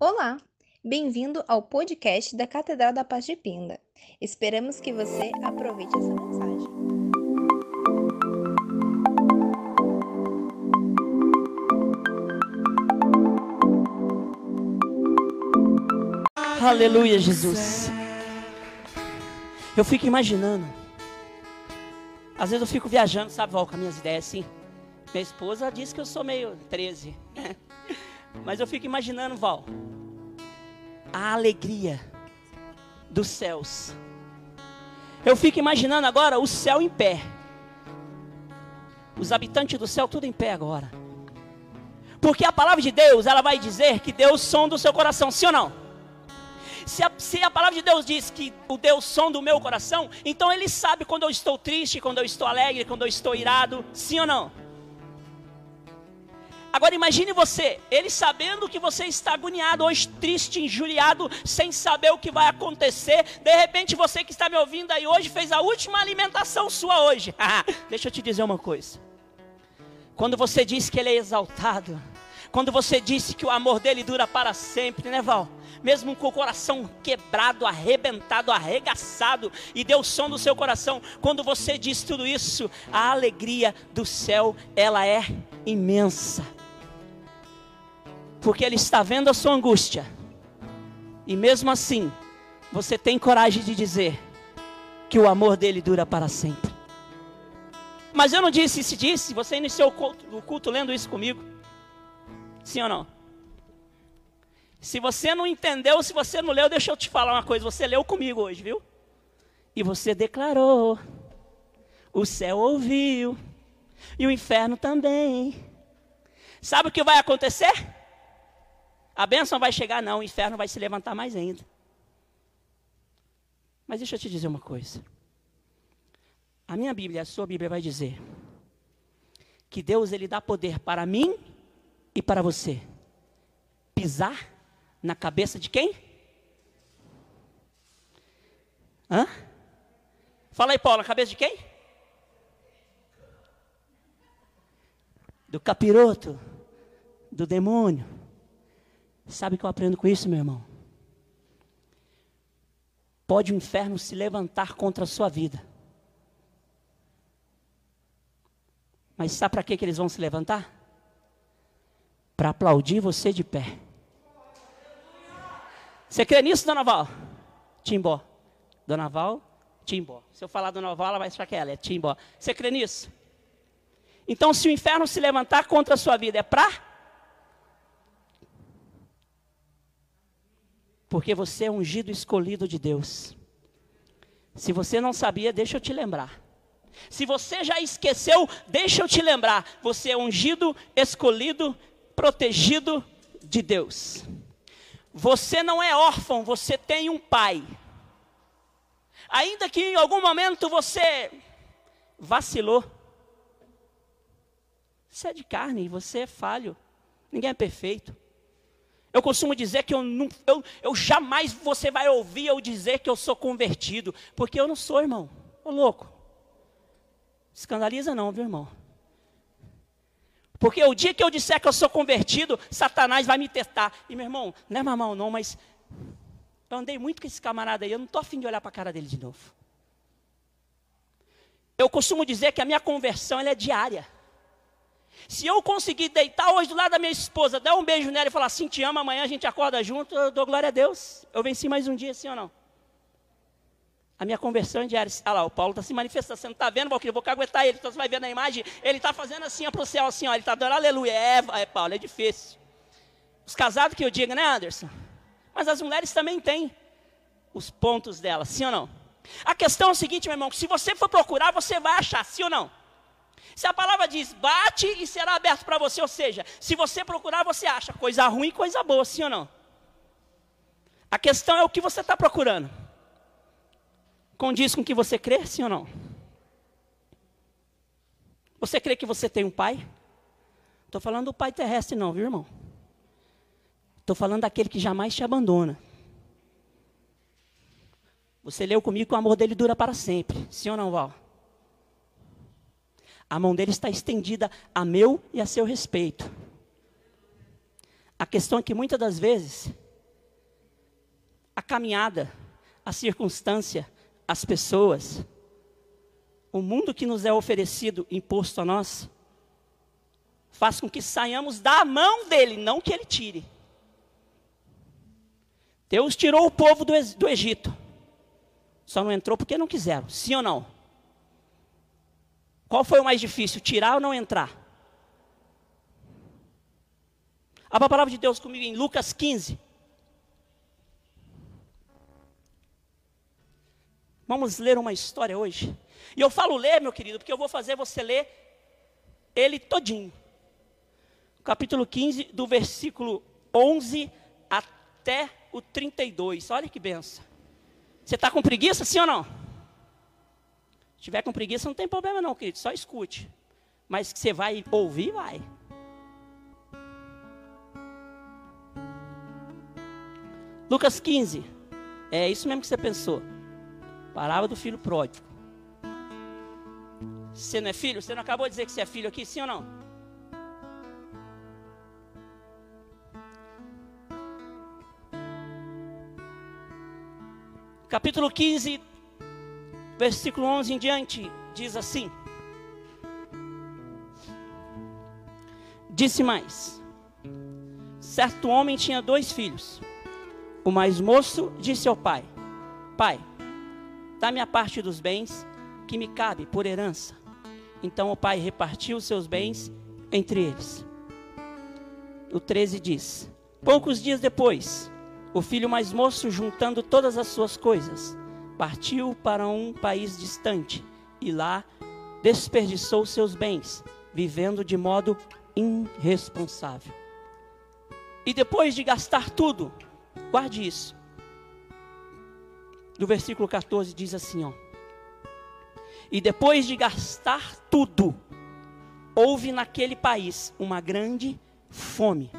Olá, bem-vindo ao podcast da Catedral da Paz de Pinda. Esperamos que você aproveite essa mensagem. Aleluia, Jesus. Eu fico imaginando. Às vezes eu fico viajando, sabe, Val, com as minhas ideias assim. Minha esposa diz que eu sou meio 13. Mas eu fico imaginando, Val, a alegria dos céus. Eu fico imaginando agora o céu em pé. Os habitantes do céu tudo em pé agora. Porque a palavra de Deus, ela vai dizer que Deus sonda o seu coração, sim ou não? Se a, se a palavra de Deus diz que o Deus som do meu coração, então Ele sabe quando eu estou triste, quando eu estou alegre, quando eu estou irado, sim ou não? Agora imagine você, ele sabendo que você está agoniado, hoje triste, injuriado, sem saber o que vai acontecer. De repente você que está me ouvindo aí hoje fez a última alimentação sua hoje. Deixa eu te dizer uma coisa. Quando você diz que ele é exaltado, quando você disse que o amor dele dura para sempre, né, Val? mesmo com o coração quebrado, arrebentado, arregaçado, e deu som do seu coração, quando você diz tudo isso, a alegria do céu, ela é imensa. Porque Ele está vendo a sua angústia, e mesmo assim, você tem coragem de dizer que o amor dele dura para sempre. Mas eu não disse se disse, você iniciou o culto, o culto lendo isso comigo. Sim ou não? Se você não entendeu, se você não leu, deixa eu te falar uma coisa. Você leu comigo hoje, viu? E você declarou. O céu ouviu. E o inferno também. Sabe o que vai acontecer? A bênção vai chegar, não. O inferno vai se levantar mais ainda. Mas deixa eu te dizer uma coisa. A minha Bíblia, a sua Bíblia vai dizer que Deus ele dá poder para mim e para você pisar na cabeça de quem? Hã? Fala aí, Paulo, na cabeça de quem? Do capiroto, do demônio. Sabe o que eu aprendo com isso, meu irmão? Pode o inferno se levantar contra a sua vida. Mas sabe para que, que eles vão se levantar? Para aplaudir você de pé. Você crê nisso, dona Val? Timbó. Dona Val, Timbó. Se eu falar Dona Val, ela vai achar que é é Timbó. Você crê nisso? Então, se o inferno se levantar contra a sua vida, é para? Porque você é ungido escolhido de Deus. Se você não sabia, deixa eu te lembrar. Se você já esqueceu, deixa eu te lembrar. Você é ungido, escolhido, protegido de Deus. Você não é órfão, você tem um pai. Ainda que em algum momento você vacilou. Você é de carne, você é falho. Ninguém é perfeito. Eu costumo dizer que eu, não, eu, eu jamais você vai ouvir eu dizer que eu sou convertido, porque eu não sou, irmão. Ô louco. Escandaliza não, viu, irmão? Porque o dia que eu disser que eu sou convertido, Satanás vai me testar. E meu irmão, não é mamão não, mas eu andei muito com esse camarada aí, eu não estou afim de olhar para a cara dele de novo. Eu costumo dizer que a minha conversão é diária. Se eu conseguir deitar hoje do lado da minha esposa, dar um beijo nela e falar assim, te amo, amanhã a gente acorda junto, eu dou glória a Deus. Eu venci mais um dia, sim ou não? A minha conversão é diária. Ah lá, o Paulo está se manifestando. Você não está vendo, Valquírio? Eu vou caguetar ele. Então você vai ver na imagem. Ele está fazendo assim para o céu, assim, ó. Ele está dando aleluia. É, é, Paulo, é difícil. Os casados que eu digo, né, Anderson? Mas as mulheres também têm os pontos delas, sim ou não? A questão é o seguinte, meu irmão: se você for procurar, você vai achar, sim ou não? Se a palavra diz bate e será aberto para você, ou seja, se você procurar, você acha coisa ruim e coisa boa, sim ou não? A questão é o que você está procurando. Condiz com que você crê, sim ou não? Você crê que você tem um pai? Estou falando do pai terrestre, não, viu, irmão? Estou falando daquele que jamais te abandona. Você leu comigo que o amor dele dura para sempre. Sim ou não, Val? A mão dele está estendida a meu e a seu respeito. A questão é que muitas das vezes a caminhada, a circunstância, as pessoas, o mundo que nos é oferecido, imposto a nós, faz com que saiamos da mão dele, não que ele tire. Deus tirou o povo do, Egito. Só não entrou porque não quiseram. Sim ou não? Qual foi o mais difícil, tirar ou não entrar? Abra a palavra de Deus comigo em Lucas 15. Vamos ler uma história hoje. E eu falo ler, meu querido, porque eu vou fazer você ler ele todinho. Capítulo 15, do versículo 11 até o 32. Olha que benção. Você está com preguiça, sim ou não? Tiver com preguiça, não tem problema não, querido. Só escute. Mas que você vai ouvir, vai. Lucas 15. É isso mesmo que você pensou. Parábola do filho pródigo. Você não é filho? Você não acabou de dizer que você é filho aqui, sim ou não? Capítulo 15, versículo 11 em diante, diz assim: Disse mais: Certo homem tinha dois filhos. O mais moço disse ao pai: Pai, dá-me a parte dos bens que me cabe por herança. Então o pai repartiu os seus bens entre eles. O 13 diz: Poucos dias depois, o filho mais moço, juntando todas as suas coisas, partiu para um país distante e lá desperdiçou seus bens, vivendo de modo irresponsável. E depois de gastar tudo, guarde isso. Do versículo 14 diz assim, ó: e depois de gastar tudo, houve naquele país uma grande fome.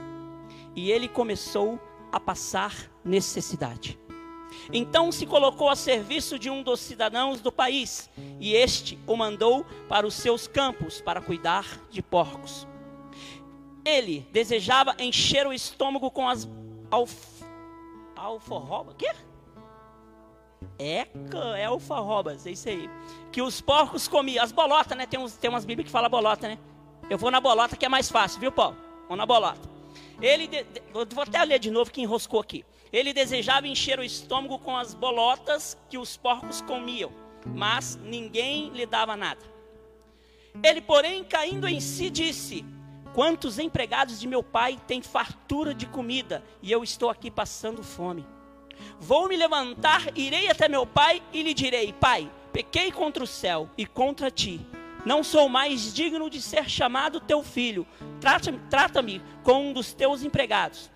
E ele começou a passar necessidade. Então se colocou a serviço de um dos cidadãos do país, e este o mandou para os seus campos para cuidar de porcos. Ele desejava encher o estômago com as alf... alforrobas. Quê? É, é é isso aí. Que os porcos comiam, as bolotas, né? Tem, uns, tem umas bíblias que falam bolota, né? Eu vou na bolota que é mais fácil, viu, Paulo? Vou na bolota. Ele, de, vou até ler de novo que enroscou aqui. Ele desejava encher o estômago com as bolotas que os porcos comiam, mas ninguém lhe dava nada. Ele, porém, caindo em si, disse: Quantos empregados de meu pai têm fartura de comida e eu estou aqui passando fome? Vou me levantar, irei até meu pai e lhe direi: Pai, pequei contra o céu e contra ti. Não sou mais digno de ser chamado teu filho. Trata-me trata com um dos teus empregados.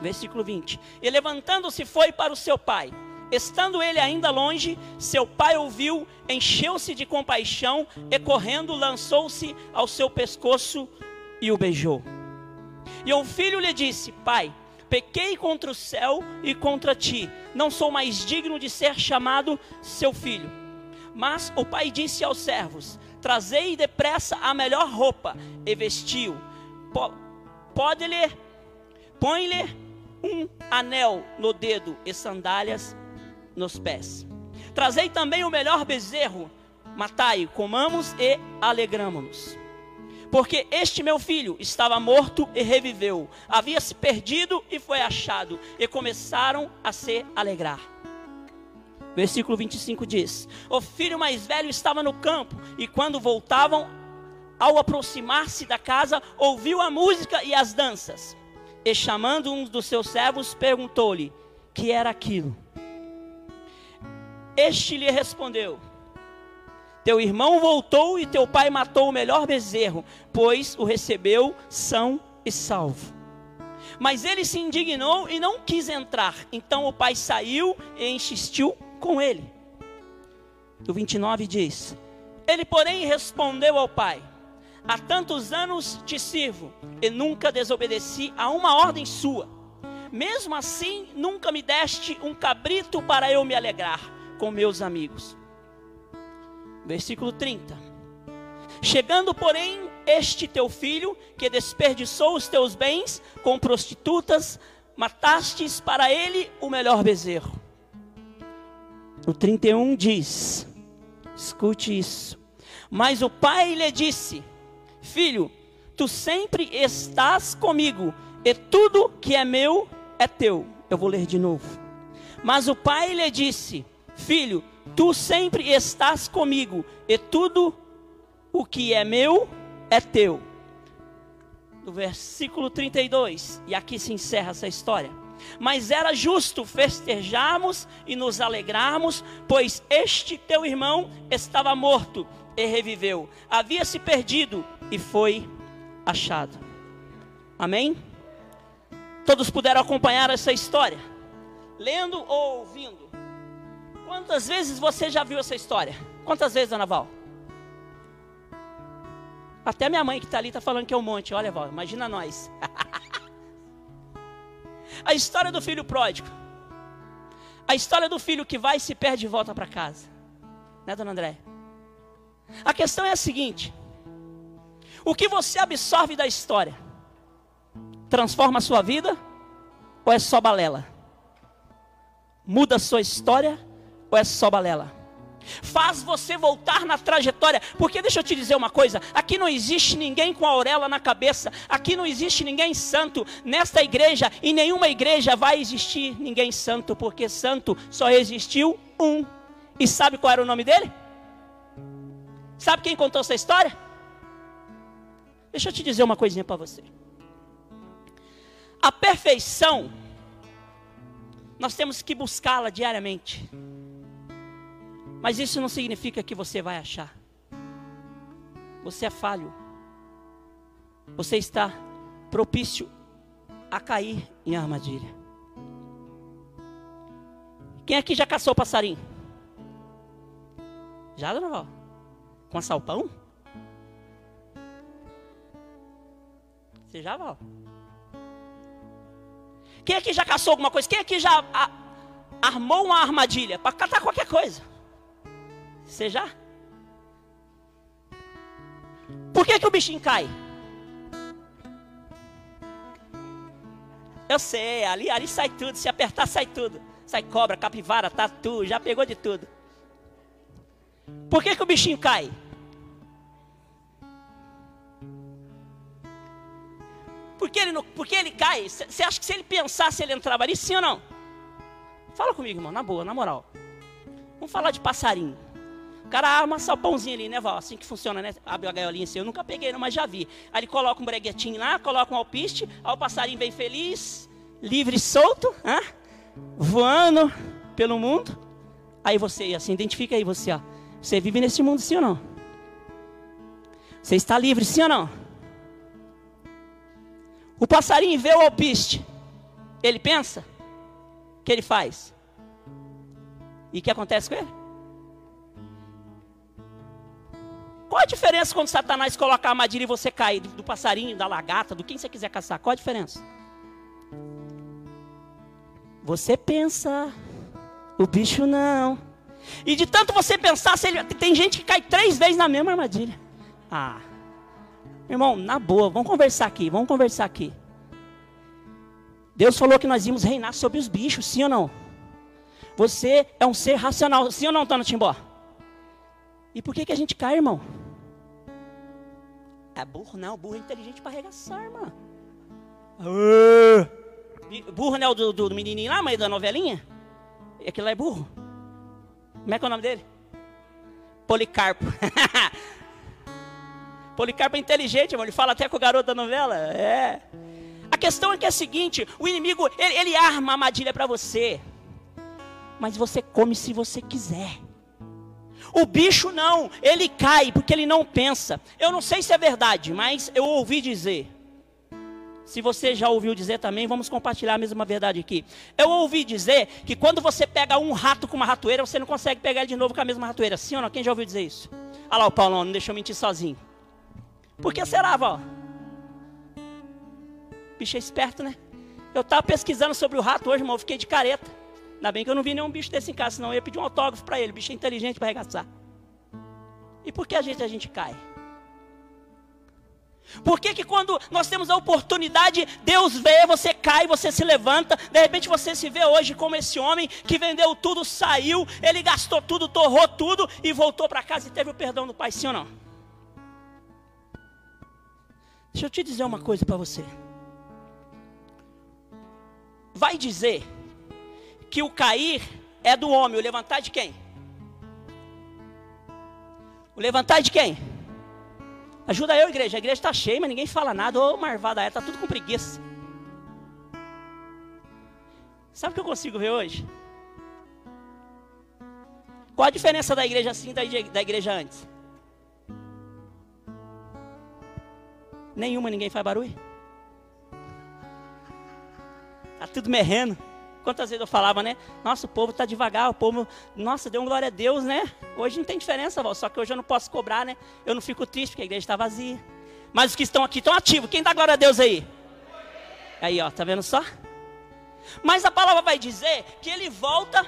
Versículo 20. E levantando-se foi para o seu pai. Estando ele ainda longe, seu pai ouviu, encheu-se de compaixão e correndo lançou-se ao seu pescoço e o beijou. E o filho lhe disse: Pai, Pequei contra o céu e contra ti. Não sou mais digno de ser chamado seu filho. Mas o pai disse aos servos: Trazei depressa a melhor roupa e vestiu. Pode-lhe, põe-lhe um anel no dedo e sandálias nos pés. Trazei também o melhor bezerro, matai, comamos e alegramo-nos. Porque este meu filho estava morto e reviveu, havia se perdido e foi achado, e começaram a se alegrar. Versículo 25 diz: O filho mais velho estava no campo, e quando voltavam, ao aproximar-se da casa, ouviu a música e as danças. E chamando um dos seus servos, perguntou-lhe: Que era aquilo? Este lhe respondeu: teu irmão voltou e teu pai matou o melhor bezerro, pois o recebeu são e salvo. Mas ele se indignou e não quis entrar. Então o pai saiu e insistiu com ele. O 29 diz: Ele, porém, respondeu ao pai: Há tantos anos te sirvo e nunca desobedeci a uma ordem sua. Mesmo assim, nunca me deste um cabrito para eu me alegrar com meus amigos. Versículo 30. Chegando, porém, este teu filho, que desperdiçou os teus bens com prostitutas, matastes para ele o melhor bezerro. O 31 diz: escute isso. Mas o pai lhe disse: Filho, tu sempre estás comigo, e tudo que é meu é teu. Eu vou ler de novo. Mas o pai lhe disse: Filho, tu sempre estás comigo, e tudo o que é meu é teu. Do versículo 32, e aqui se encerra essa história. Mas era justo festejarmos e nos alegrarmos, pois este teu irmão estava morto e reviveu, havia se perdido e foi achado. Amém? Todos puderam acompanhar essa história, lendo ou ouvindo. Quantas vezes você já viu essa história? Quantas vezes, Ana Val? Até minha mãe que está ali está falando que é um monte. Olha, Val, imagina nós. a história do filho pródigo. A história do filho que vai e se perde e volta para casa. Né, dona André? A questão é a seguinte: o que você absorve da história transforma a sua vida ou é só balela? Muda a sua história ou é só balela? Faz você voltar na trajetória, porque deixa eu te dizer uma coisa: aqui não existe ninguém com a auréola na cabeça, aqui não existe ninguém santo, nesta igreja, em nenhuma igreja vai existir ninguém santo, porque santo só existiu um, e sabe qual era o nome dele? Sabe quem contou essa história? Deixa eu te dizer uma coisinha para você. A perfeição, nós temos que buscá-la diariamente. Mas isso não significa que você vai achar. Você é falho. Você está propício a cair em armadilha. Quem aqui já caçou passarinho? Já, Val? Com salpão? Você já, Val? Quem aqui já caçou alguma coisa? Quem aqui já a, armou uma armadilha para catar qualquer coisa? Você já? Por que, que o bichinho cai? Eu sei, ali, ali sai tudo. Se apertar, sai tudo. Sai cobra, capivara, tatu, já pegou de tudo. Por que, que o bichinho cai? Por que ele, não, por que ele cai? Você acha que se ele pensasse, ele entrava ali, sim ou não? Fala comigo, irmão, na boa, na moral. Vamos falar de passarinho. O cara arma só pãozinho ali, né, Val? Assim que funciona, né? Abre a gaiolinha assim. Eu nunca peguei, não, mas já vi. Aí ele coloca um breguetinho lá, coloca um alpiste, aí o passarinho bem feliz, livre e solto, hein? voando pelo mundo. Aí você, assim, identifica aí você, ó. Você vive nesse mundo, sim ou não? Você está livre, sim ou não? O passarinho vê o alpiste. Ele pensa? O que ele faz? E o que acontece com ele? Qual a diferença quando Satanás coloca a armadilha e você cai do, passarinho, da lagarta, do quem você quiser caçar? Qual a diferença? Você pensa, o bicho não. E de tanto você pensar, tem gente que cai três vezes na mesma armadilha. Ah, irmão, na boa, vamos conversar aqui, vamos conversar aqui. Deus falou que nós íamos reinar sobre os bichos, sim ou não? Você é um ser racional, sim ou não, Tano Timbó? E por que, que a gente cai, irmão? É burro, não. Burro é inteligente para arregaçar, irmão. Burro não é o do, do, menininho lá, mãe da novelinha? Aquilo lá é burro. Como é que é o nome dele? Policarpo. Policarpo é inteligente, irmão. Ele fala até com o garoto da novela. É. A questão é que é a seguinte: o inimigo, ele, ele arma armadilha para você. Mas você come se você quiser. O bicho não, ele cai porque ele não pensa. Eu não sei se é verdade, mas eu ouvi dizer. Se você já ouviu dizer também, vamos compartilhar a mesma verdade aqui. Eu ouvi dizer que quando você pega um rato com uma ratoeira, você não consegue pegar ele de novo com a mesma ratoeira. Sim ou não? Quem já ouviu dizer isso? Olha lá o Paulão, não deixou mentir sozinho. Por que será, vó? Bicho é esperto, né? Eu estava pesquisando sobre o rato hoje, irmão, eu fiquei de careta. Ainda bem que eu não vi nenhum bicho desse em casa, senão eu ia pedir um autógrafo para ele. Bicho é inteligente para arregaçar. E por que a gente, a gente cai? Por que, que quando nós temos a oportunidade, Deus vê, você cai, você se levanta, de repente você se vê hoje como esse homem que vendeu tudo, saiu, ele gastou tudo, torrou tudo e voltou para casa e teve o perdão do Pai, sim ou não? Deixa eu te dizer uma coisa para você. Vai dizer que o cair é do homem, o levantar de quem? O levantar de quem? Ajuda eu, igreja. A igreja está cheia, mas ninguém fala nada. Ô, marvada é, está tudo com preguiça. Sabe o que eu consigo ver hoje? Qual a diferença da igreja assim da igreja antes? Nenhuma, ninguém faz barulho. Está tudo merrendo. Quantas vezes eu falava, né? Nossa, o povo está devagar, o povo, nossa, deu glória a Deus, né? Hoje não tem diferença, só que hoje eu não posso cobrar, né? Eu não fico triste porque a igreja está vazia. Mas os que estão aqui estão ativos. Quem dá glória a Deus aí? Aí, ó, tá vendo só? Mas a palavra vai dizer que ele volta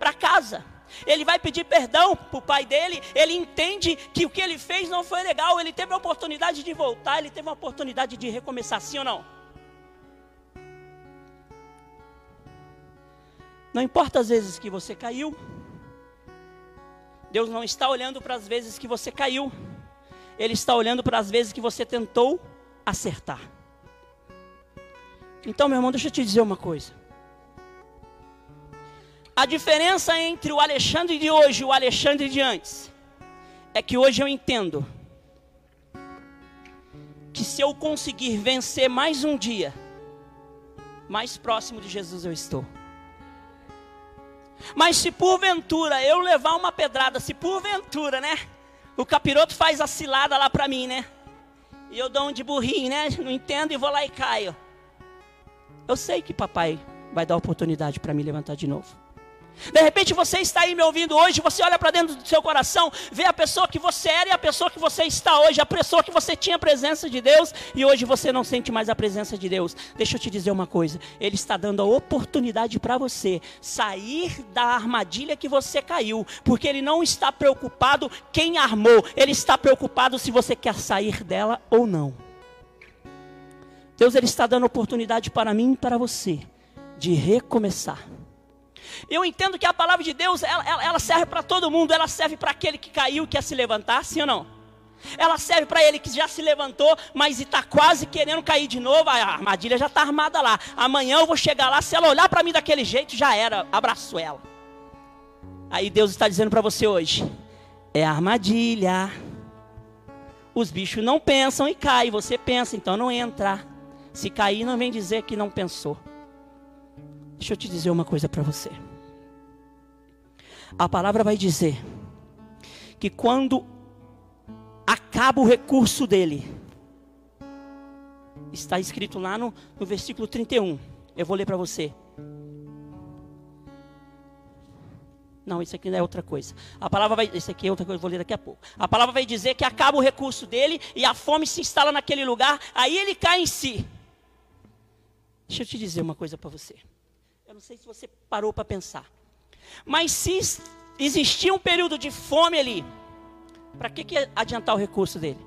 para casa. Ele vai pedir perdão para o pai dele. Ele entende que o que ele fez não foi legal. Ele teve a oportunidade de voltar. Ele teve a oportunidade de recomeçar, sim ou não? Não importa as vezes que você caiu, Deus não está olhando para as vezes que você caiu, Ele está olhando para as vezes que você tentou acertar. Então, meu irmão, deixa eu te dizer uma coisa. A diferença entre o Alexandre de hoje e o Alexandre de antes é que hoje eu entendo que se eu conseguir vencer mais um dia, mais próximo de Jesus eu estou. Mas se porventura eu levar uma pedrada, se porventura, né? O capiroto faz a cilada lá para mim, né? E eu dou um de burrinho, né? Não entendo e vou lá e caio. Eu sei que papai vai dar oportunidade para me levantar de novo. De repente você está aí me ouvindo hoje, você olha para dentro do seu coração, vê a pessoa que você era e a pessoa que você está hoje, a pessoa que você tinha a presença de Deus e hoje você não sente mais a presença de Deus. Deixa eu te dizer uma coisa, Ele está dando a oportunidade para você sair da armadilha que você caiu, porque Ele não está preocupado quem armou, Ele está preocupado se você quer sair dela ou não. Deus ele está dando oportunidade para mim e para você de recomeçar. Eu entendo que a palavra de Deus, ela, ela, serve para todo mundo, ela serve para aquele que caiu, quer se levantar, sim ou não? Ela serve para ele que já se levantou, mas está quase querendo cair de novo. A armadilha já está armada lá. Amanhã eu vou chegar lá. Se ela olhar para mim daquele jeito, já era. Abraço ela. Aí Deus está dizendo para você hoje: é armadilha. Os bichos não pensam e caem. Você pensa, então não entra. Se cair, não vem dizer que não pensou. Deixa eu te dizer uma coisa para você. A palavra vai dizer que quando acaba o recurso dele, está escrito lá no, no versículo 31. Eu vou ler para você. Não, isso aqui não é outra coisa. A palavra vai. Isso aqui é outra coisa, eu vou ler daqui a pouco. A palavra vai dizer que acaba o recurso dele e a fome se instala naquele lugar, aí ele cai em si. Deixa eu te dizer uma coisa para você. Eu não sei se você parou para pensar. Mas se existia um período de fome ali, para que, que adiantar o recurso dele?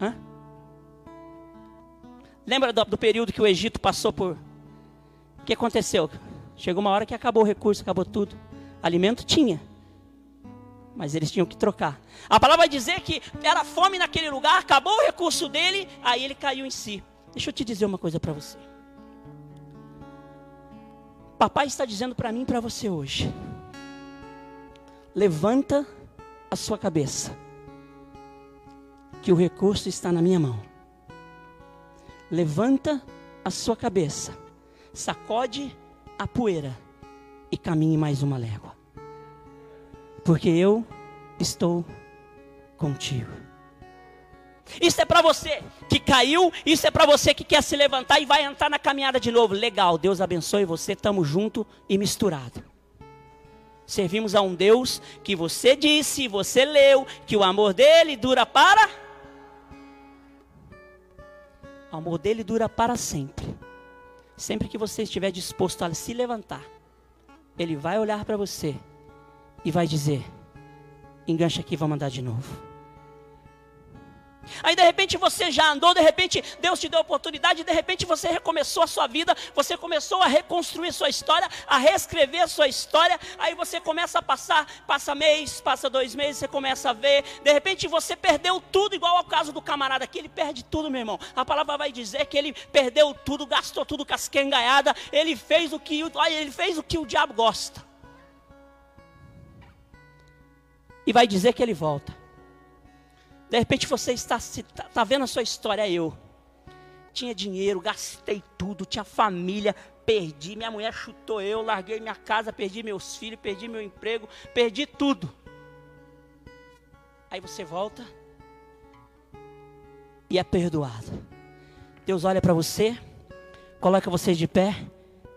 Hã? Lembra do, do, período que o Egito passou por. O que aconteceu? Chegou uma hora que acabou o recurso, acabou tudo. Alimento tinha. Mas eles tinham que trocar. A palavra vai dizer que era fome naquele lugar, acabou o recurso dele, aí ele caiu em si. Deixa eu te dizer uma coisa para você. Papai está dizendo para mim e para você hoje: levanta a sua cabeça, que o recurso está na minha mão. Levanta a sua cabeça, sacode a poeira e caminhe mais uma légua, porque eu estou contigo. Isso é para você que caiu, isso é para você que quer se levantar e vai entrar na caminhada de novo. Legal, Deus abençoe você, estamos junto e misturado. Servimos a um Deus que você disse, você leu, que o amor dele dura para. O amor dele dura para sempre. Sempre que você estiver disposto a se levantar, ele vai olhar para você e vai dizer: engancha aqui, vamos andar de novo. Aí de repente você já andou, de repente Deus te deu a oportunidade, de repente você recomeçou a sua vida, você começou a reconstruir sua história, a reescrever sua história. Aí você começa a passar, passa mês, passa dois meses, você começa a ver. De repente você perdeu tudo, igual ao caso do camarada aqui, ele perde tudo, meu irmão. A palavra vai dizer que ele perdeu tudo, gastou tudo com as ele fez o que, ele fez o que o diabo gosta. E vai dizer que ele volta. De repente você está, está tá vendo a sua história, é eu. Tinha dinheiro, gastei tudo, tinha família, perdi, minha mulher chutou eu, larguei minha casa, perdi meus filhos, perdi meu emprego, perdi tudo. Aí você volta e é perdoado. Deus olha para você, coloca você de pé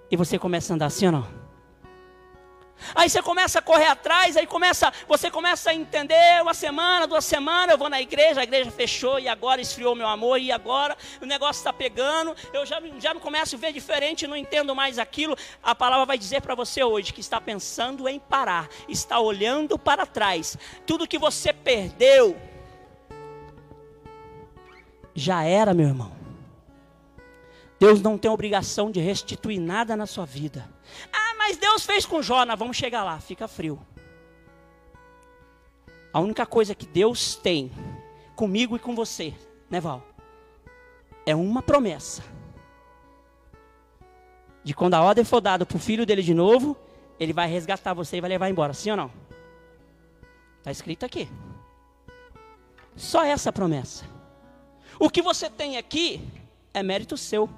e você começa a andar assim ou não? Aí você começa a correr atrás, aí começa, você começa a entender, uma semana, duas semanas, eu vou na igreja, a igreja fechou e agora esfriou meu amor, e agora o negócio está pegando, eu já, já me começo a ver diferente, não entendo mais aquilo. A palavra vai dizer para você hoje que está pensando em parar, está olhando para trás. Tudo que você perdeu já era, meu irmão. Deus não tem obrigação de restituir nada na sua vida. Ah, mas Deus fez com Jó, nós vamos chegar lá, fica frio. A única coisa que Deus tem comigo e com você, né, Val? É uma promessa. De quando a ordem for dada para o filho dele de novo, ele vai resgatar você e vai levar embora, sim ou não? Está escrito aqui. Só essa promessa. O que você tem aqui é mérito seu.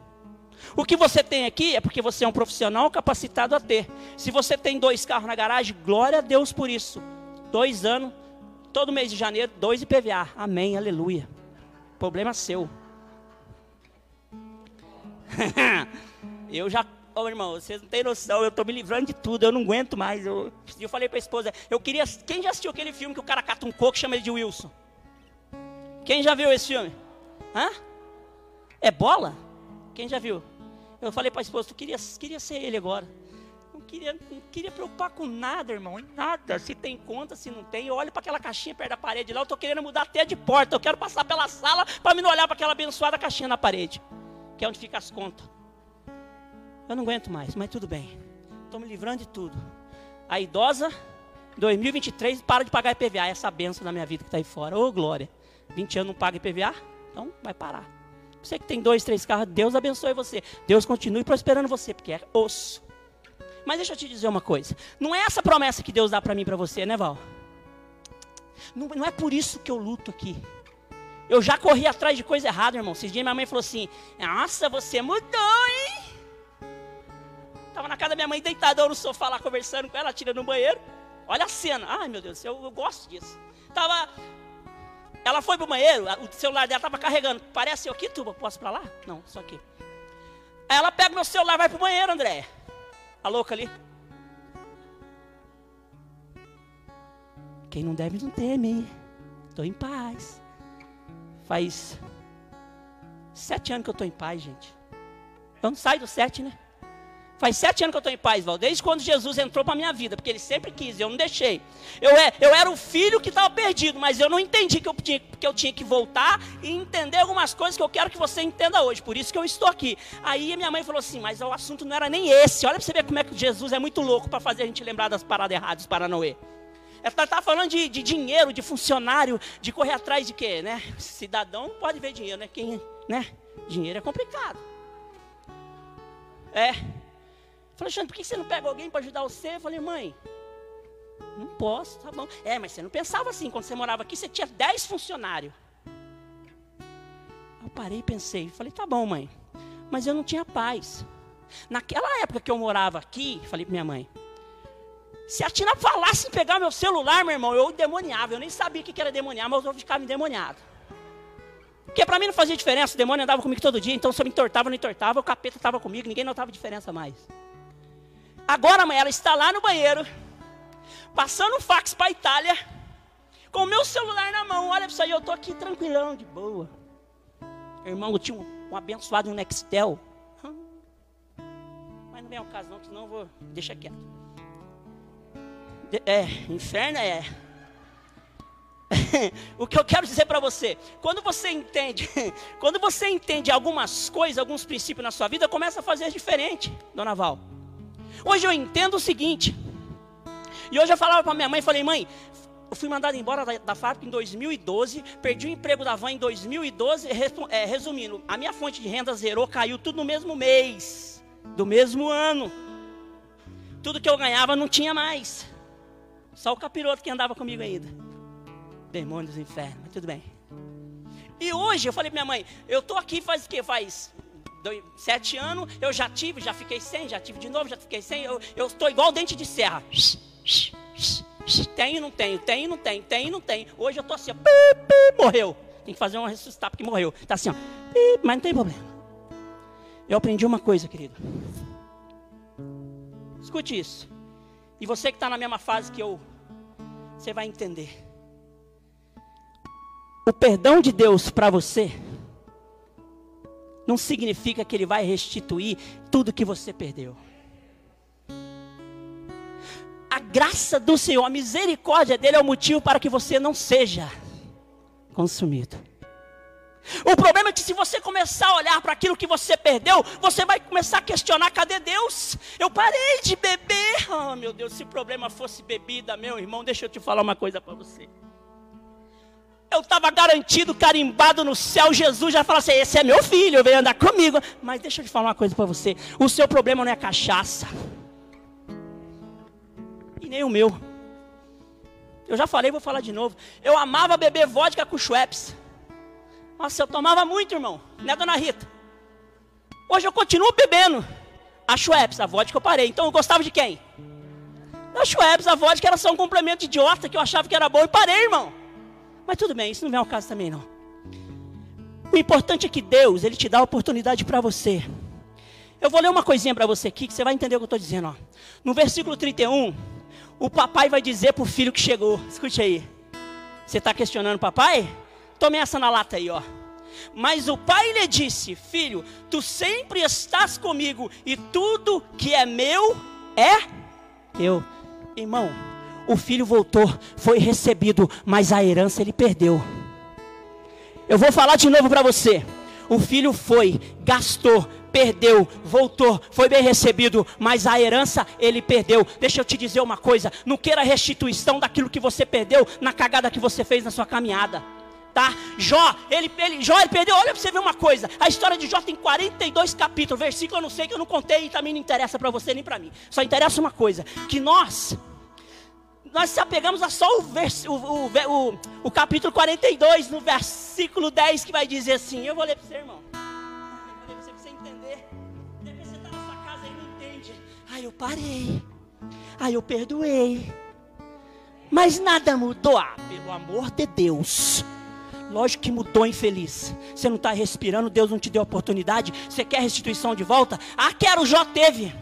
O que você tem aqui é porque você é um profissional capacitado a ter. Se você tem dois carros na garagem, glória a Deus por isso. Dois anos, todo mês de janeiro, dois IPVA. Amém, aleluia. Problema seu. eu já, oh, irmão, vocês não têm noção, eu estou me livrando de tudo, eu não aguento mais. Eu, eu falei para a esposa, eu queria. Quem já assistiu aquele filme que o cara cata um coco e chama ele de Wilson? Quem já viu esse filme? Hã? É bola? Quem já viu? Eu falei para a esposa, tu queria, queria ser ele agora. Não queria, não queria preocupar com nada, irmão, em nada. Se tem conta, se não tem. Eu olho para aquela caixinha perto da parede lá, eu estou querendo mudar até de porta. Eu quero passar pela sala para me olhar para aquela abençoada caixinha na parede, que é onde fica as contas. Eu não aguento mais, mas tudo bem. Estou me livrando de tudo. A idosa, 2023, para de pagar IPVA. Essa benção na minha vida que está aí fora. Ô, oh, glória. 20 anos não paga IPVA? Então vai parar. Você que tem dois, três carros, Deus abençoe você. Deus continue prosperando você, porque é osso. Mas deixa eu te dizer uma coisa. Não é essa promessa que Deus dá para mim para você, né, Val? Não, não, é por isso que eu luto aqui. Eu já corri atrás de coisa errada, irmão. Esses dias minha mãe falou assim: Nossa, você mudou, hein? Tava na casa da minha mãe deitadão no sofá lá conversando com ela, tirando no banheiro. Olha a cena. Ai, meu Deus, eu, eu gosto disso. Tava ela foi pro banheiro, o celular dela estava carregando. Parece eu aqui, Tuba? Posso para lá? Não, só aqui. Aí ela pega meu celular vai pro banheiro, André. A louca ali. Quem não deve não teme. Estou em paz. Faz sete anos que eu estou em paz, gente. Eu não saio do sete, né? Faz sete anos que eu estou em paz, Val, desde quando Jesus entrou para a minha vida, porque ele sempre quis, eu não deixei. Eu, é, eu era o filho que estava perdido, mas eu não entendi que eu, tinha, que eu tinha que voltar e entender algumas coisas que eu quero que você entenda hoje, por isso que eu estou aqui. Aí minha mãe falou assim: Mas o assunto não era nem esse. Olha para você ver como é que Jesus é muito louco para fazer a gente lembrar das paradas erradas, Paranoê. Ela está tá falando de, de, dinheiro, de funcionário, de correr atrás de quê, né? Cidadão não pode ver dinheiro, né? Quem, né? Dinheiro é complicado. É. Falei, Alexandre, por que você não pega alguém para ajudar você? Eu falei, mãe, não posso, tá bom. É, mas você não pensava assim, quando você morava aqui, você tinha 10 funcionários. Eu parei e pensei, falei, tá bom, mãe, mas eu não tinha paz. Naquela época que eu morava aqui, falei para minha mãe, se a Tina falasse em pegar meu celular, meu irmão, eu demoniava, eu nem sabia o que era demoniar, mas eu ficava endemoniado. Porque para mim não fazia diferença, o demônio andava comigo todo dia, então se eu me entortava ou não entortava, o capeta estava comigo, ninguém notava diferença mais. Agora, ela está lá no banheiro, passando um fax para a Itália, com o meu celular na mão. Olha isso aí, eu estou aqui tranquilão, de boa. Irmão, eu tinha um, um abençoado um Nextel. Mas não vem ao caso, não, senão eu vou. Deixa quieto. É, inferno é. o que eu quero dizer para você, quando você entende, quando você entende algumas coisas, alguns princípios na sua vida, começa a fazer diferente, Dona Val. Hoje eu entendo o seguinte. E hoje eu falava para minha mãe, falei: "Mãe, eu fui mandado embora da, da, fábrica em 2012, perdi o emprego da van em 2012. É, resumindo, a minha fonte de renda zerou, caiu tudo no mesmo mês, do mesmo ano. Tudo que eu ganhava não tinha mais. Só o capiroto que andava comigo ainda. Demônios do inferno, mas tudo bem. E hoje eu falei pra minha mãe, eu tô aqui faz o quê? Faz dois, sete anos, eu já tive, já fiquei sem, já tive de novo, já fiquei sem. Eu, estou igual dente de serra. Tem e não tenho, tem e não tem, tem e não tem. Hoje eu tô assim, ó, pi, pi, morreu. Tem que fazer uma ressuscitar porque morreu. Tá assim, ó, pi, mas não tem problema. Eu aprendi uma coisa, querido. Escute isso. E você que está na mesma fase que eu, você vai entender. O perdão de Deus para você não significa que Ele vai restituir tudo que você perdeu a graça do Senhor, a misericórdia dele é o motivo para que você não seja consumido. O problema é que se você começar a olhar para aquilo que você perdeu, você vai começar a questionar: cadê Deus? Eu parei de beber. Oh, meu Deus, se o problema fosse bebida, meu irmão, deixa eu te falar uma coisa para você. Eu estava garantido, carimbado no céu. Jesus já falou assim: esse é meu filho, veio andar comigo. Mas deixa eu te falar uma coisa para você: o seu problema não é cachaça e nem o meu. Eu já falei, vou falar de novo. Eu amava beber vodka com Schweppes. Nossa, eu tomava muito, irmão. Né, dona Rita? Hoje eu continuo bebendo a Schweppes, a vodka eu parei. Então eu gostava de quem? Da Schweppes, a vodka era só um complemento idiota que eu achava que era bom e parei, irmão. Mas tudo bem, isso não vem ao caso também não. O importante é que Deus, Ele te dá a oportunidade para você. Eu vou ler uma coisinha para você aqui que você vai entender o que eu estou dizendo. Ó. No versículo 31, o papai vai dizer para o filho que chegou: escute aí, você está questionando o papai? Tome essa na lata aí, ó. Mas o pai lhe disse: Filho, tu sempre estás comigo e tudo que é meu é teu. Irmão, o filho voltou, foi recebido, mas a herança ele perdeu. Eu vou falar de novo para você. O filho foi, gastou, perdeu, voltou, foi bem recebido, mas a herança ele perdeu. Deixa eu te dizer uma coisa: não queira restituição daquilo que você perdeu na cagada que você fez na sua caminhada. Tá? Jó, ele, ele, Jó, ele perdeu. Olha para você ver uma coisa. A história de Jó tem 42 capítulos. Versículo eu não sei que eu não contei e também não interessa para você nem para mim. Só interessa uma coisa: que nós nós se apegamos a só o, vers, o, o, o, o, capítulo 42, no versículo 10, que vai dizer assim: Eu vou ler para você, irmão. Aí eu parei. Aí eu perdoei. Mas nada mudou. Ah, pelo amor de Deus. Lógico que mudou, infeliz. Você não está respirando, Deus não te deu oportunidade. Você quer restituição de volta? Ah, quero, Jó teve.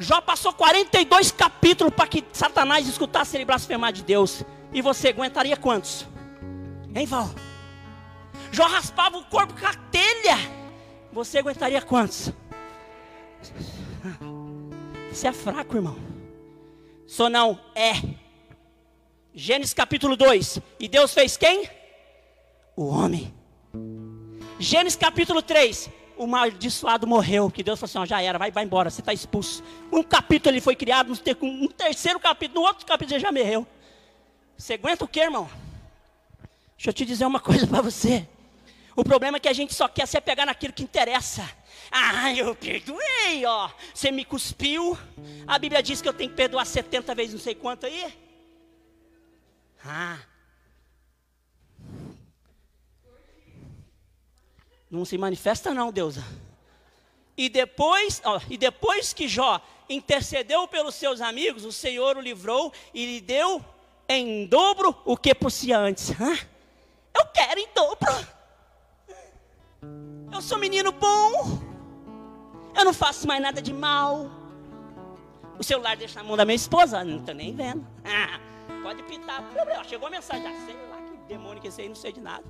Jó passou 42 capítulos para que Satanás escutasse ele blasfemar de Deus. E você aguentaria quantos? Hein, Val? Jó raspava o corpo com a telha. Você aguentaria quantos? Você é fraco, irmão. Só não é. Gênesis capítulo 2. E Deus fez quem? O homem. Gênesis capítulo 3. O maldiçoado morreu. Que Deus falou assim: ó, já era, vai, vai embora, você está expulso. Um capítulo ele foi criado, um terceiro capítulo, no outro capítulo ele já morreu. Você aguenta o que, irmão? Deixa eu te dizer uma coisa para você. O problema é que a gente só quer se apegar naquilo que interessa. Ah, eu perdoei, ó. Você me cuspiu. A Bíblia diz que eu tenho que perdoar 70 vezes não sei quanto aí. Ah. Não se manifesta não, Deus. E depois, ó, e depois que Jó intercedeu pelos seus amigos, o Senhor o livrou e lhe deu em dobro o que possuía antes. Hã? Eu quero em dobro. Eu sou menino bom. Eu não faço mais nada de mal. O celular deixa na mão da minha esposa, não estou nem vendo. Ah, pode pitar. Chegou a mensagem, ah, sei lá que demônio que é esse aí, não sei de nada.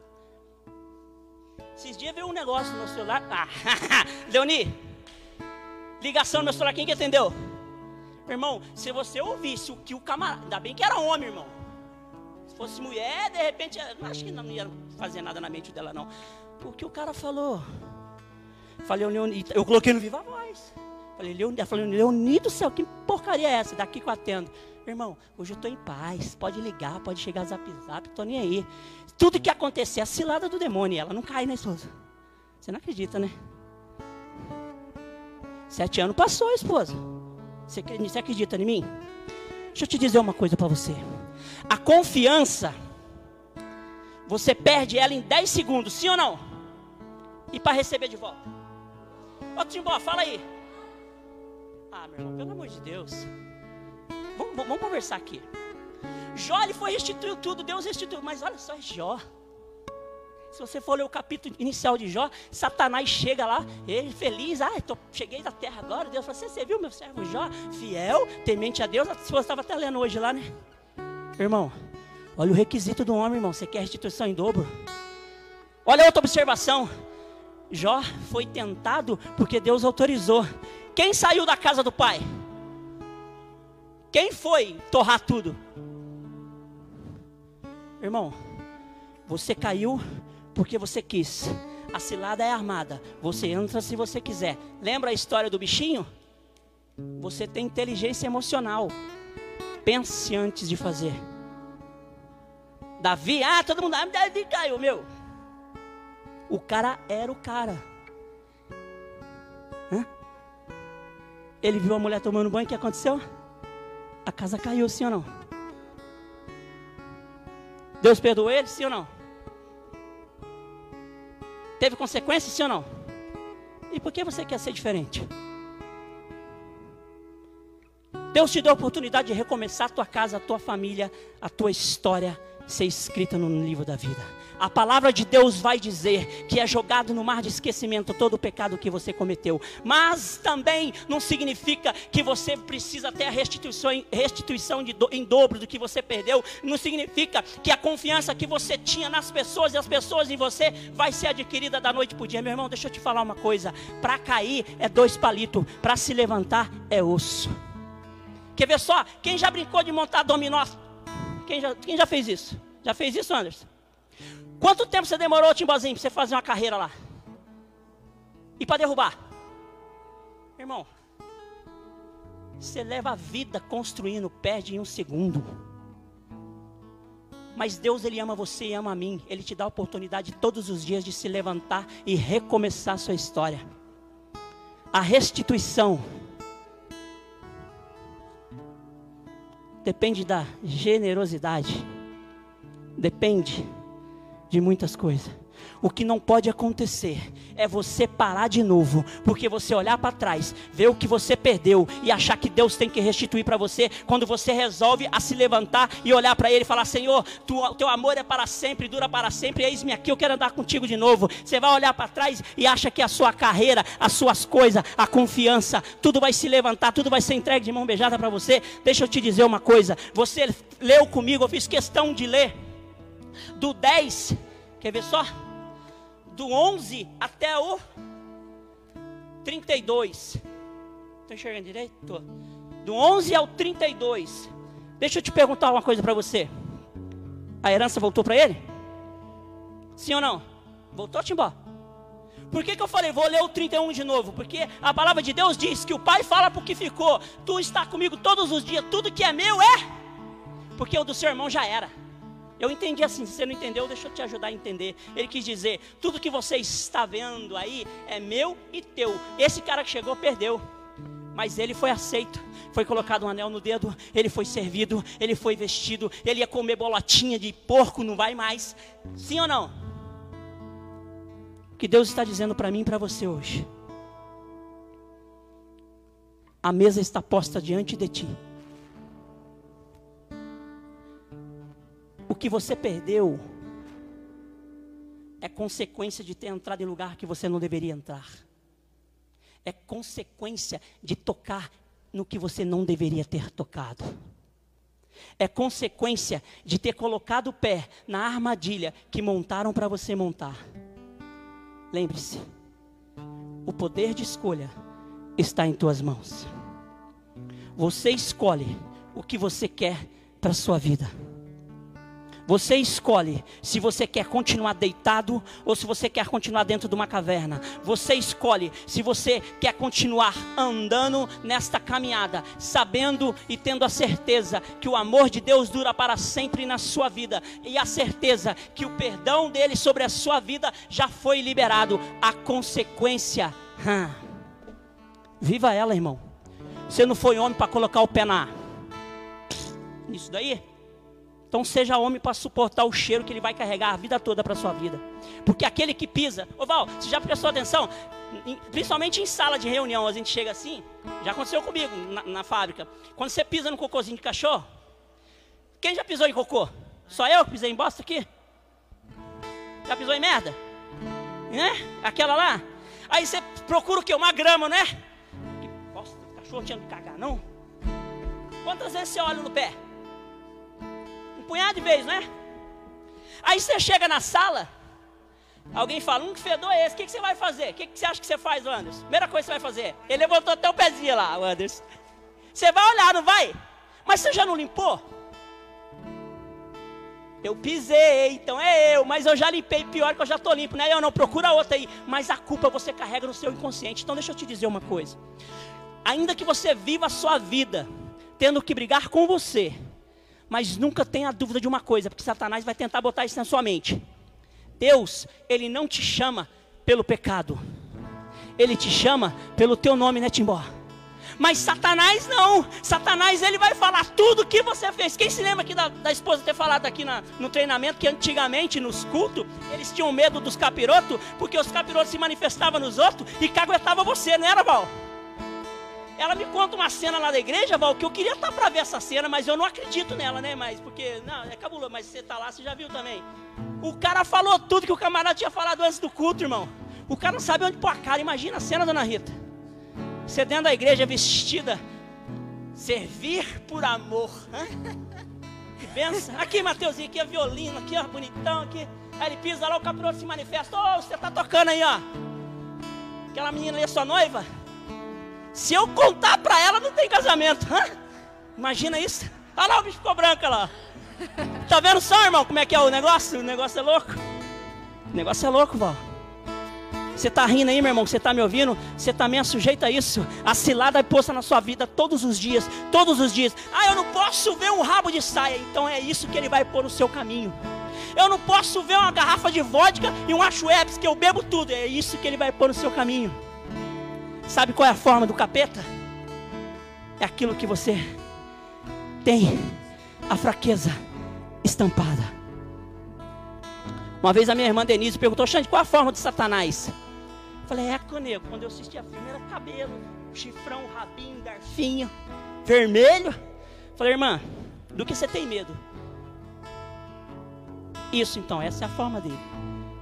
Esses dias veio um negócio no celular. Ah, Leoni, ligação no meu celular, quem que atendeu? Irmão, se você ouvisse o que o camarada. Ainda bem que era homem, irmão. Se fosse mulher, de repente, acho que não ia fazer nada na mente dela, não. O que o cara falou? Falei, Leonito, eu coloquei no Viva Voz. Falei, Leonito, falei, Leonito do céu, que porcaria é essa? Daqui que eu atendo. Irmão, hoje eu estou em paz. Pode ligar, pode chegar zap zap, estou nem aí. Tudo que acontecer a cilada do demônio. Ela não cai, né, esposa? Você não acredita, né? Sete anos passou, esposa. Você, você acredita em mim? Deixa eu te dizer uma coisa para você. A confiança, você perde ela em 10 segundos, sim ou não? E para receber de volta. Ô Timbó, fala aí. Ah, meu irmão, pelo amor de Deus. Vamos, vamos conversar aqui. Jó ele foi restituiu tudo, Deus restituiu. Mas olha só, Jó. Se você for ler o capítulo inicial de Jó, Satanás chega lá, ele feliz, ah, tô, cheguei da terra agora. Deus fala, você viu meu servo Jó? Fiel, temente a Deus. Se você estava até lendo hoje lá, né? Irmão, olha o requisito do homem, irmão. Você quer restituição em dobro? Olha outra observação. Jó foi tentado porque Deus autorizou. Quem saiu da casa do pai? Quem foi torrar tudo? Irmão, você caiu porque você quis. A cilada é armada. Você entra se você quiser. Lembra a história do bichinho? Você tem inteligência emocional. Pense antes de fazer. Davi, ah, todo mundo, ah, Davi caiu, meu. O cara era o cara. Hã? Ele viu a mulher tomando banho, o que aconteceu? A casa caiu, sim ou não? Deus perdoou ele, sim ou não? Teve consequências, sim ou não? E por que você quer ser diferente? Deus te deu a oportunidade de recomeçar a tua casa, a tua família, a tua história ser escrita no livro da vida. A palavra de Deus vai dizer que é jogado no mar de esquecimento todo o pecado que você cometeu. Mas também não significa que você precisa ter a restituição, restituição em dobro do que você perdeu. Não significa que a confiança que você tinha nas pessoas e as pessoas em você vai ser adquirida da noite para o dia. Meu irmão, deixa eu te falar uma coisa: para cair é dois palitos, para se levantar é osso. Quer ver só? Quem já brincou de montar dominó? Quem já, quem já fez isso? Já fez isso, Anderson? Quanto tempo você demorou, Timbozinho, para você fazer uma carreira lá? E para derrubar? Irmão, você leva a vida construindo, perde em um segundo. Mas Deus, Ele ama você e ama a mim. Ele te dá a oportunidade todos os dias de se levantar e recomeçar a sua história. A restituição depende da generosidade, depende de muitas coisas. O que não pode acontecer é você parar de novo, porque você olhar para trás, ver o que você perdeu e achar que Deus tem que restituir para você, quando você resolve a se levantar e olhar para Ele e falar: Senhor, tu, teu amor é para sempre, dura para sempre, eis-me aqui, eu quero andar contigo de novo. Você vai olhar para trás e acha que a sua carreira, as suas coisas, a confiança, tudo vai se levantar, tudo vai ser entregue de mão beijada para você. Deixa eu te dizer uma coisa: você leu comigo, eu fiz questão de ler do 10, quer ver só? Do 11 até o 32. Estou enxergando direito? Do 11 ao 32. Deixa eu te perguntar uma coisa para você. A herança voltou para ele? Sim ou não? Voltou, Timbó? Por que, que eu falei, vou ler o 31 de novo? Porque a palavra de Deus diz que o Pai fala para o que ficou. Tu está comigo todos os dias, tudo que é meu é. Porque o do seu irmão já era. Eu entendi assim, se você não entendeu, deixa eu te ajudar a entender. Ele quis dizer: tudo que você está vendo aí é meu e teu. Esse cara que chegou perdeu, mas ele foi aceito. Foi colocado um anel no dedo, ele foi servido, ele foi vestido, ele ia comer bolotinha de porco, não vai mais. Sim ou não? O que Deus está dizendo para mim e para você hoje? A mesa está posta diante de ti. Que você perdeu é consequência de ter entrado em lugar que você não deveria entrar. É consequência de tocar no que você não deveria ter tocado. É consequência de ter colocado o pé na armadilha que montaram para você montar. Lembre-se, o poder de escolha está em tuas mãos. Você escolhe o que você quer para sua vida. Você escolhe se você quer continuar deitado ou se você quer continuar dentro de uma caverna. Você escolhe se você quer continuar andando nesta caminhada, sabendo e tendo a certeza que o amor de Deus dura para sempre na sua vida e a certeza que o perdão dele sobre a sua vida já foi liberado. A consequência, hum, viva ela, irmão. Você não foi homem para colocar o pé na. Isso daí? Então seja homem para suportar o cheiro que ele vai carregar a vida toda para sua vida. Porque aquele que pisa, ô Val, você já prestou atenção? Principalmente em sala de reunião, a gente chega assim, já aconteceu comigo na, na fábrica. Quando você pisa no cocôzinho de cachorro, quem já pisou em cocô? Só eu que pisei em bosta aqui? Já pisou em merda? Né? Aquela lá? Aí você procura o quê? Uma grama, né? Que bosta, cachorro tinha que cagar, não? Quantas vezes você olha no pé? Punhado de vezes, né? Aí você chega na sala, alguém fala, um que fedor é esse, o que, que você vai fazer? O que, que você acha que você faz, Anderson? Primeira coisa que você vai fazer, ele levantou até o pezinho lá, o Anderson. Você vai olhar, não vai? Mas você já não limpou? Eu pisei, então é eu, mas eu já limpei pior que eu já estou limpo, né? Eu não, procura outra aí. Mas a culpa você carrega no seu inconsciente. Então deixa eu te dizer uma coisa. Ainda que você viva a sua vida tendo que brigar com você, mas nunca tenha dúvida de uma coisa, porque Satanás vai tentar botar isso na sua mente. Deus, ele não te chama pelo pecado. Ele te chama pelo teu nome, né, Timbó? Mas Satanás não. Satanás ele vai falar tudo que você fez. Quem se lembra aqui da, da esposa ter falado aqui na, no treinamento que antigamente nos cultos eles tinham medo dos capirotos, porque os capirotos se manifestavam nos outros e caguetava você, não era, Val? Ela me conta uma cena lá da igreja, Val, que eu queria estar para ver essa cena, mas eu não acredito nela, né? Mas porque, não, é cabuloso, mas você tá lá, você já viu também. O cara falou tudo que o camarada tinha falado antes do culto, irmão. O cara não sabe onde pôr a cara. Imagina a cena, dona Rita. Você dentro da igreja vestida, servir por amor. Que benção. Aqui, Mateuzinho, aqui é violino, aqui, ó, bonitão, aqui. Aí ele pisa lá, o capiroto se manifesta. Ô, oh, você tá tocando aí, ó. Aquela menina ali é sua noiva? Se eu contar para ela, não tem casamento. Hã? Imagina isso. Olha lá o bicho ficou branco lá. Tá vendo só, irmão, como é que é o negócio? O negócio é louco. O negócio é louco, Val. Você está rindo aí, meu irmão, você está me ouvindo? Você também é sujeito a isso. A cilada é posta na sua vida todos os dias, todos os dias. Ah, eu não posso ver um rabo de saia. Então é isso que ele vai pôr no seu caminho. Eu não posso ver uma garrafa de vodka e um achueps que eu bebo tudo. É isso que ele vai pôr no seu caminho. Sabe qual é a forma do capeta? É aquilo que você tem a fraqueza estampada. Uma vez a minha irmã Denise perguntou, Xande, qual é a forma de Satanás? Eu falei, é, conego, quando eu assisti a filme era cabelo, chifrão, rabinho, garfinho, vermelho. Eu falei, irmã, do que você tem medo? Isso então, essa é a forma dele.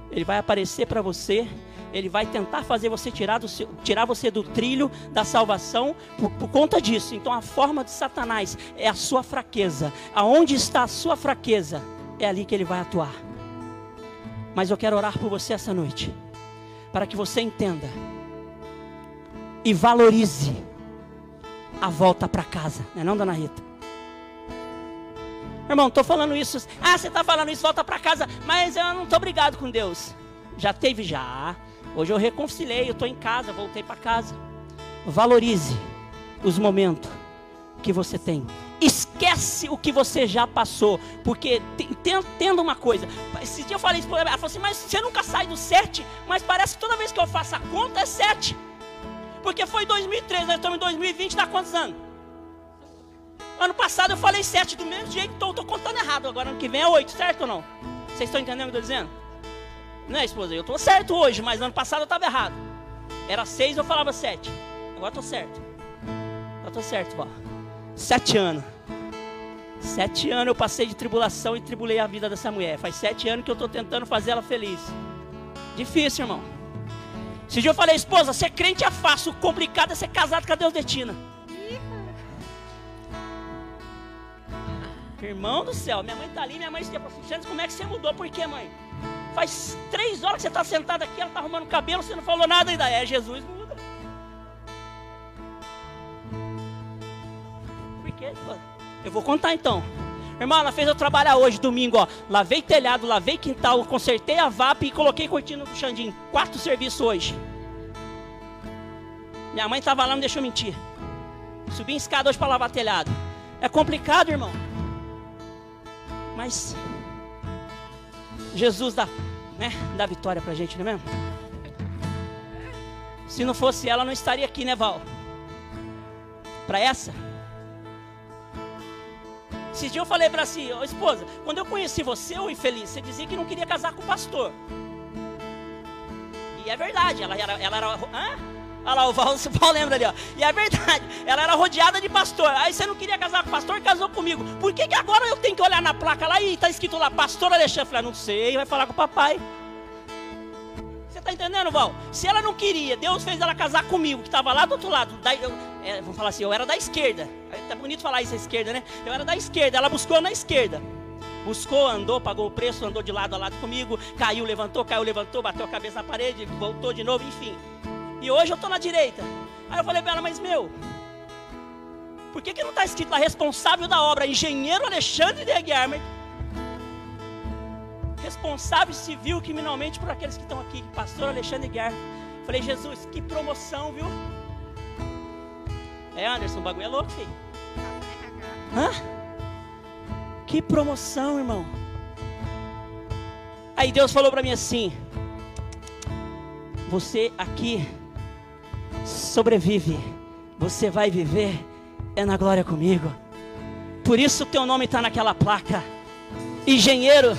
Ele vai aparecer para você ele vai tentar fazer você tirar, do seu, tirar você do trilho da salvação por, por, conta disso. Então a forma de Satanás é a sua fraqueza. Aonde está a sua fraqueza? É ali que ele vai atuar. Mas eu quero orar por você essa noite, para que você entenda e valorize a volta para casa, não é não, dona Rita? Irmão, estou falando isso. Ah, você está falando isso, volta para casa. Mas eu não estou brigado com Deus. Já teve já. Hoje eu reconciliei, eu estou em casa, voltei para casa. Valorize os momentos que você tem. Esquece o que você já passou. Porque entenda uma coisa. Esse dia eu falei isso para ela. Ela falou assim: Mas você nunca sai do 7? Mas parece que toda vez que eu faço a conta é 7. Porque foi 2003, nós estamos em 2020, dá quantos anos? Ano passado eu falei 7 do mesmo jeito, então eu estou contando errado. Agora ano que vem é 8, certo ou não? Vocês estão entendendo o que eu estou dizendo? Né, esposa? Eu estou certo hoje, mas ano passado eu estava errado. Era seis, eu falava sete. Agora estou certo. Agora estou certo, vó. Sete anos. Sete anos eu passei de tribulação e tribulei a vida dessa mulher. Faz sete anos que eu estou tentando fazer ela feliz. Difícil, irmão. Esse dia eu falei, esposa, ser crente é fácil. O complicado é ser casado com a Deus Detina. Irmão do céu, minha mãe está ali, minha mãe disse assim, como é que você mudou? Por quê, mãe? Faz três horas que você está sentado aqui, ela está arrumando cabelo, você não falou nada ainda. É, Jesus muda. Por quê? Eu vou contar então. Irmão, ela fez eu trabalhar hoje, domingo, ó. Lavei telhado, lavei quintal, consertei a VAP e coloquei cortina no Xandim. Quatro serviços hoje. Minha mãe estava lá, não deixou mentir. Subi em escada hoje para lavar telhado. É complicado, irmão. Mas Jesus dá, né, dá vitória pra gente, não é mesmo? Se não fosse ela, não estaria aqui, né, Val? Para essa. Esses dias eu falei para si, oh, esposa, quando eu conheci você, ô infeliz, você dizia que não queria casar com o pastor. E é verdade, ela era. Ela era hã? Olha lá, o Val, o Val lembra ali, ó. E é verdade, ela era rodeada de pastor. Aí você não queria casar com o pastor, casou comigo. Por que, que agora eu tenho que olhar na placa lá e tá escrito lá, pastor Alexandre? Eu falei, ah, não sei, vai falar com o papai. Você tá entendendo, Val? Se ela não queria, Deus fez ela casar comigo, que estava lá do outro lado. Da, eu, é, vamos falar assim, eu era da esquerda. Tá bonito falar isso, a esquerda, né? Eu era da esquerda, ela buscou na esquerda. Buscou, andou, pagou o preço, andou de lado a lado comigo, caiu, levantou, caiu, levantou, bateu a cabeça na parede, voltou de novo, enfim. E hoje eu estou na direita. Aí eu falei para ela, mas meu, por que, que não está escrito lá responsável da obra, engenheiro Alexandre de Guilherme? Responsável civil criminalmente por aqueles que estão aqui, pastor Alexandre Guilherme. Falei, Jesus, que promoção, viu? É, Anderson, o bagulho é louco, filho. Hã? Que promoção, irmão. Aí Deus falou para mim assim: Você aqui sobrevive, você vai viver é na glória comigo. Por isso teu nome está naquela placa. Engenheiro,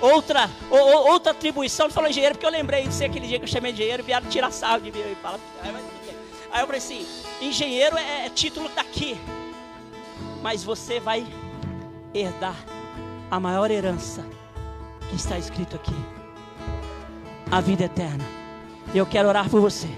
outra, ou, outra atribuição. Ele falou engenheiro porque eu lembrei de ser aquele dia que eu chamei de engenheiro, vieram tirar sarro de mim. Aí eu falei assim: engenheiro é, é título daqui, mas você vai herdar a maior herança que está escrito aqui: a vida eterna. E eu quero orar por você.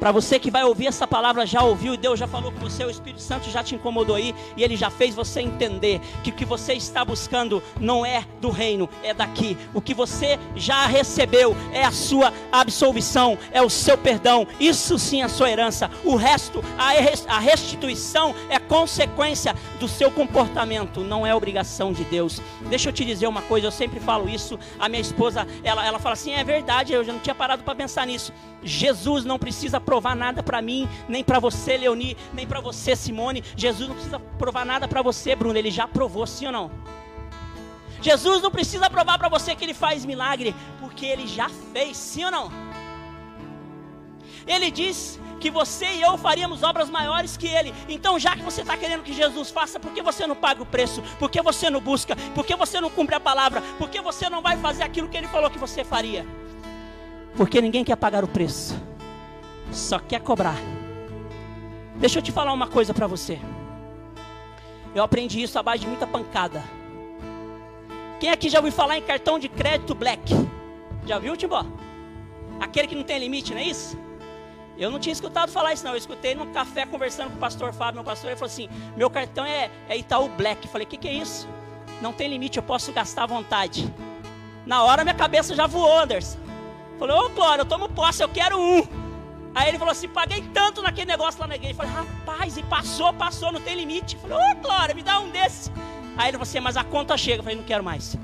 Para você que vai ouvir essa palavra, já ouviu e Deus já falou com você, o Espírito Santo já te incomodou aí e ele já fez você entender que o que você está buscando não é do reino, é daqui. O que você já recebeu é a sua absolvição, é o seu perdão. Isso sim é a sua herança. O resto, a restituição é consequência do seu comportamento, não é obrigação de Deus. Deixa eu te dizer uma coisa, eu sempre falo isso. A minha esposa, ela, ela fala assim: é verdade, eu já não tinha parado para pensar nisso. Jesus não precisa provar nada para mim, nem para você, Leoni, nem para você, Simone. Jesus não precisa provar nada para você, Bruno. Ele já provou, sim ou não? Jesus não precisa provar para você que ele faz milagre, porque ele já fez, sim ou não? Ele diz que você e eu faríamos obras maiores que ele. Então, já que você está querendo que Jesus faça, por que você não paga o preço? Por que você não busca? Por que você não cumpre a palavra? Por que você não vai fazer aquilo que ele falou que você faria? Porque ninguém quer pagar o preço, só quer cobrar. Deixa eu te falar uma coisa para você. Eu aprendi isso à base de muita pancada. Quem aqui já ouviu falar em cartão de crédito black? Já viu, Timbó? Aquele que não tem limite, não é isso? Eu não tinha escutado falar isso, não. Eu escutei num café conversando com o pastor Fábio, meu pastor, ele falou assim: meu cartão é, é Itaú Black. Eu falei: o que, que é isso? Não tem limite, eu posso gastar à vontade. Na hora minha cabeça já voou, Anderson. Falei, ô Glória, eu tomo posse, eu quero um. Aí ele falou assim: paguei tanto naquele negócio lá na igreja. Falei, rapaz, e passou, passou, não tem limite. Falei, ô Glória, me dá um desses. Aí ele falou assim: mas a conta chega. falei, não quero mais.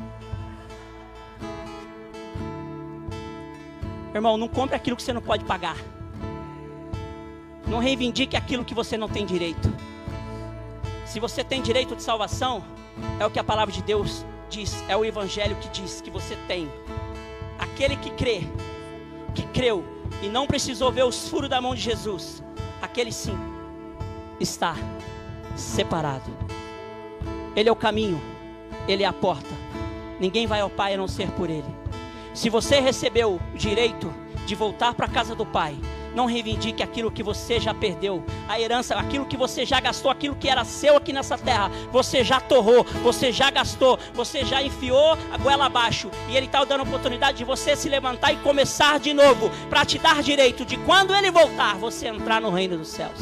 Irmão, não compre aquilo que você não pode pagar. Não reivindique aquilo que você não tem direito. Se você tem direito de salvação, é o que a palavra de Deus diz, é o Evangelho que diz que você tem. Aquele que crê, que creu e não precisou ver os furos da mão de Jesus, aquele sim está separado. Ele é o caminho, ele é a porta. Ninguém vai ao Pai a não ser por ele. Se você recebeu o direito de voltar para a casa do Pai, não reivindique aquilo que você já perdeu, a herança, aquilo que você já gastou, aquilo que era seu aqui nessa terra. Você já torrou, você já gastou, você já enfiou a goela abaixo. E Ele está dando a oportunidade de você se levantar e começar de novo, para te dar direito de quando Ele voltar, você entrar no reino dos céus.